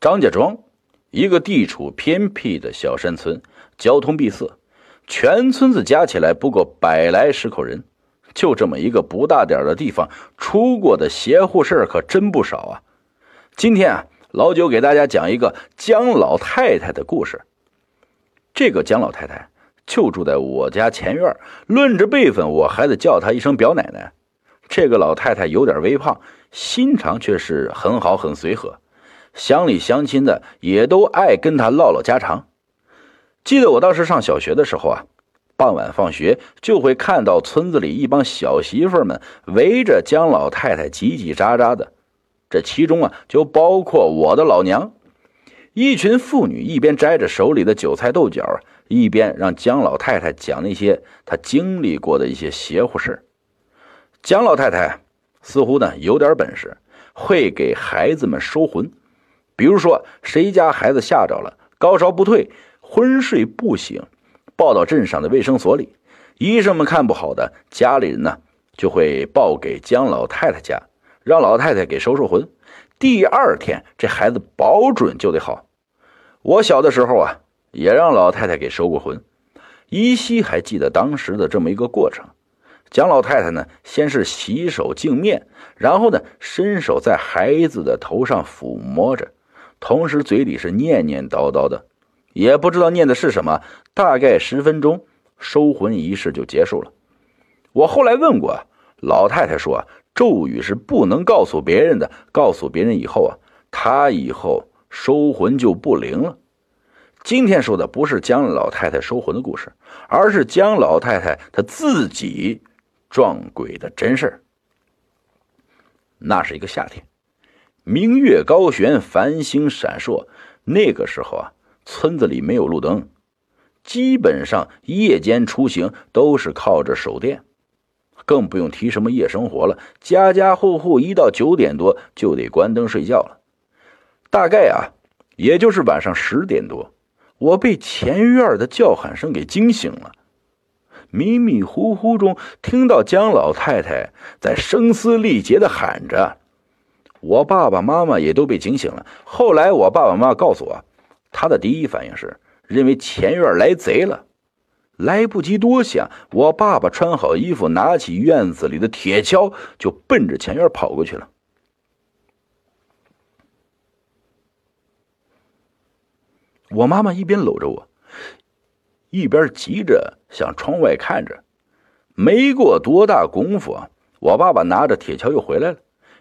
张家庄，一个地处偏僻的小山村，交通闭塞，全村子加起来不过百来十口人。就这么一个不大点的地方，出过的邪乎事可真不少啊！今天啊，老九给大家讲一个姜老太太的故事。这个姜老太太就住在我家前院，论着辈分，我还得叫她一声表奶奶。这个老太太有点微胖，心肠却是很好很随和，乡里乡亲的也都爱跟他唠唠家常。记得我当时上小学的时候啊。傍晚放学，就会看到村子里一帮小媳妇们围着姜老太太叽叽喳喳的，这其中啊，就包括我的老娘。一群妇女一边摘着手里的韭菜豆角，一边让姜老太太讲那些她经历过的一些邪乎事。姜老太太似乎呢有点本事，会给孩子们收魂。比如说，谁家孩子吓着了，高烧不退，昏睡不醒。抱到镇上的卫生所里，医生们看不好的，家里人呢就会报给姜老太太家，让老太太给收收魂。第二天这孩子保准就得好。我小的时候啊，也让老太太给收过魂，依稀还记得当时的这么一个过程。姜老太太呢，先是洗手净面，然后呢伸手在孩子的头上抚摸着，同时嘴里是念念叨叨的。也不知道念的是什么，大概十分钟，收魂仪式就结束了。我后来问过老太太，说咒语是不能告诉别人的，告诉别人以后啊，她以后收魂就不灵了。今天说的不是姜老太太收魂的故事，而是姜老太太她自己撞鬼的真事那是一个夏天，明月高悬，繁星闪烁，那个时候啊。村子里没有路灯，基本上夜间出行都是靠着手电，更不用提什么夜生活了。家家户户一到九点多就得关灯睡觉了。大概啊，也就是晚上十点多，我被前院的叫喊声给惊醒了。迷迷糊糊中听到姜老太太在声嘶力竭的喊着，我爸爸妈妈也都被惊醒了。后来我爸爸妈妈告诉我。他的第一反应是认为前院来贼了，来不及多想，我爸爸穿好衣服，拿起院子里的铁锹，就奔着前院跑过去了。我妈妈一边搂着我，一边急着向窗外看着。没过多大功夫啊，我爸爸拿着铁锹又回来了，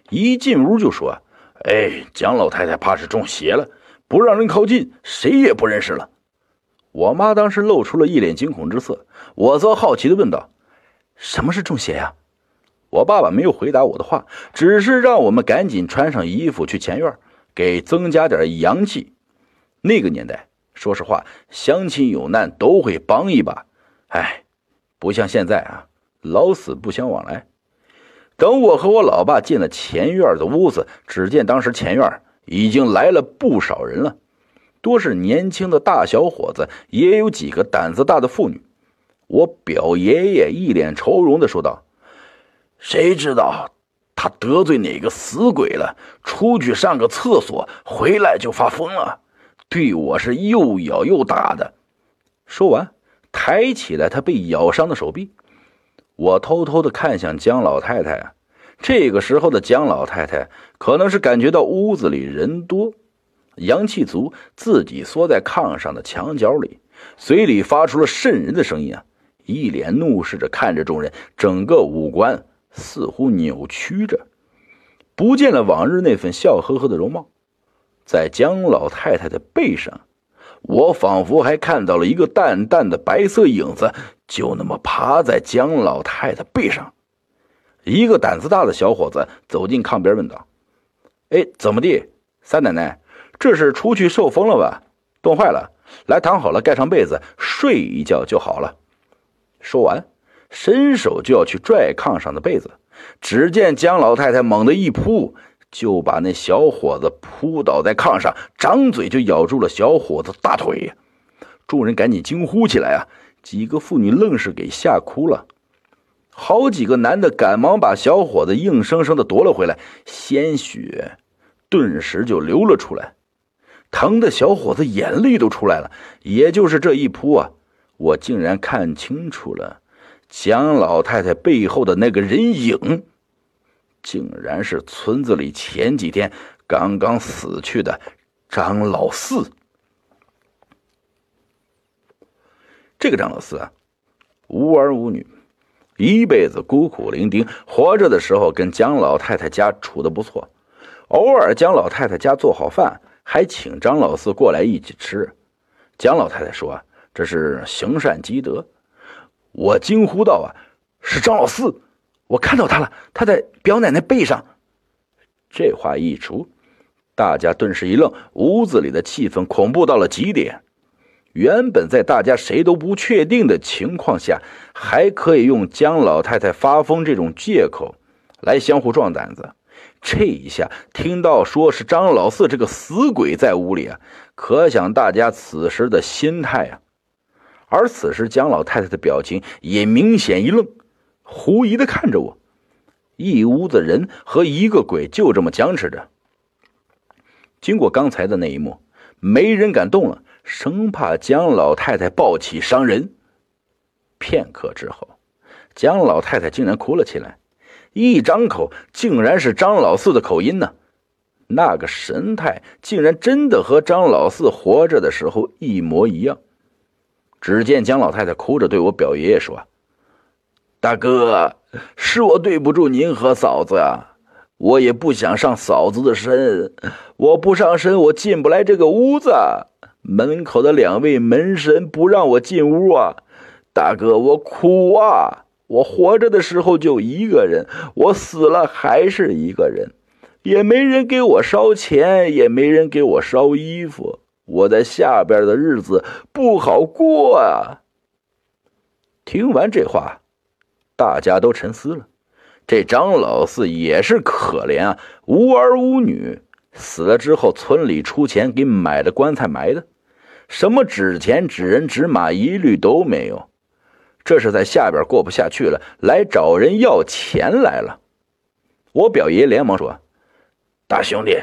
一进屋就说：“哎，蒋老太太怕是中邪了。”不让人靠近，谁也不认识了。我妈当时露出了一脸惊恐之色，我则好奇的问道：“什么是中邪呀？”我爸爸没有回答我的话，只是让我们赶紧穿上衣服去前院，给增加点阳气。那个年代，说实话，乡亲有难都会帮一把。哎，不像现在啊，老死不相往来。等我和我老爸进了前院的屋子，只见当时前院。已经来了不少人了，多是年轻的大小伙子，也有几个胆子大的妇女。我表爷爷一脸愁容的说道：“谁知道他得罪哪个死鬼了？出去上个厕所，回来就发疯了，对我是又咬又打的。”说完，抬起来他被咬伤的手臂。我偷偷的看向姜老太太。这个时候的姜老太太可能是感觉到屋子里人多，阳气足，自己缩在炕上的墙角里，嘴里发出了渗人的声音啊！一脸怒视着看着众人，整个五官似乎扭曲着，不见了往日那份笑呵呵的容貌。在姜老太太的背上，我仿佛还看到了一个淡淡的白色影子，就那么趴在姜老太太背上。一个胆子大的小伙子走进炕边，问道：“哎，怎么地，三奶奶，这是出去受风了吧？冻坏了，来躺好了，盖上被子，睡一觉就好了。”说完，伸手就要去拽炕上的被子，只见姜老太太猛地一扑，就把那小伙子扑倒在炕上，张嘴就咬住了小伙子大腿。众人赶紧惊呼起来啊！几个妇女愣是给吓哭了。好几个男的赶忙把小伙子硬生生的夺了回来，鲜血顿时就流了出来。疼的小伙子眼泪都出来了。也就是这一扑啊，我竟然看清楚了蒋老太太背后的那个人影，竟然是村子里前几天刚刚死去的张老四。这个张老四啊，无儿无女，一辈子孤苦伶仃。活着的时候跟蒋老太太家处的不错，偶尔蒋老太太家做好饭，还请张老四过来一起吃。蒋老太太说：“这是行善积德。”我惊呼道：“啊，是张老四！我看到他了，他在表奶奶背上。”这话一出，大家顿时一愣，屋子里的气氛恐怖到了极点。原本在大家谁都不确定的情况下，还可以用姜老太太发疯这种借口来相互壮胆子。这一下听到说是张老四这个死鬼在屋里啊，可想大家此时的心态啊。而此时姜老太太的表情也明显一愣，狐疑的看着我。一屋子人和一个鬼就这么僵持着。经过刚才的那一幕，没人敢动了。生怕姜老太太暴起伤人。片刻之后，姜老太太竟然哭了起来，一张口竟然是张老四的口音呢，那个神态竟然真的和张老四活着的时候一模一样。只见姜老太太哭着对我表爷爷说：“大哥，是我对不住您和嫂子啊，我也不想上嫂子的身，我不上身，我进不来这个屋子。”门口的两位门神不让我进屋啊，大哥，我苦啊！我活着的时候就一个人，我死了还是一个人，也没人给我烧钱，也没人给我烧衣服，我在下边的日子不好过啊。听完这话，大家都沉思了。这张老四也是可怜啊，无儿无女，死了之后村里出钱给买的棺材埋的。什么纸钱、纸人、纸马一律都没有，这是在下边过不下去了，来找人要钱来了。我表爷连忙说：“大兄弟，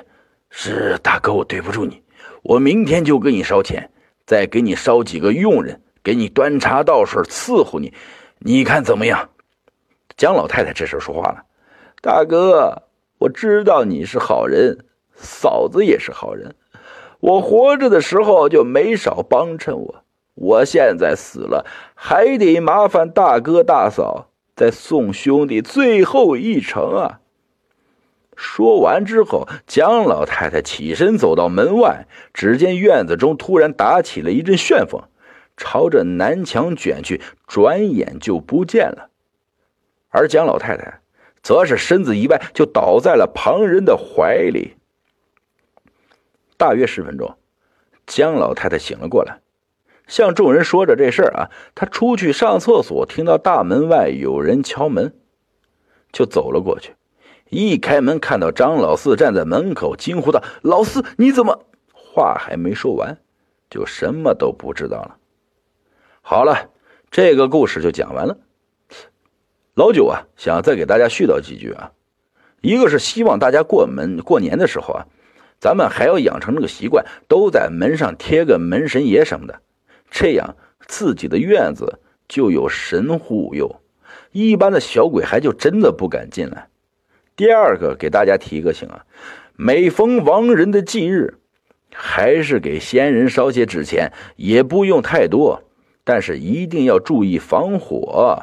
是大哥，我对不住你，我明天就给你烧钱，再给你烧几个佣人，给你端茶倒水伺候你，你看怎么样？”姜老太太这时候说话了：“大哥，我知道你是好人，嫂子也是好人。”我活着的时候就没少帮衬我，我现在死了还得麻烦大哥大嫂再送兄弟最后一程啊！说完之后，姜老太太起身走到门外，只见院子中突然打起了一阵旋风，朝着南墙卷去，转眼就不见了。而姜老太太则是身子一歪，就倒在了旁人的怀里。大约十分钟，姜老太太醒了过来，向众人说着这事儿啊。她出去上厕所，听到大门外有人敲门，就走了过去。一开门，看到张老四站在门口，惊呼道：“老四，你怎么？”话还没说完，就什么都不知道了。好了，这个故事就讲完了。老九啊，想再给大家絮叨几句啊。一个是希望大家过门过年的时候啊。咱们还要养成这个习惯，都在门上贴个门神爷什么的，这样自己的院子就有神护佑，一般的小鬼还就真的不敢进来。第二个，给大家提个醒啊，每逢亡人的忌日，还是给先人烧些纸钱，也不用太多，但是一定要注意防火。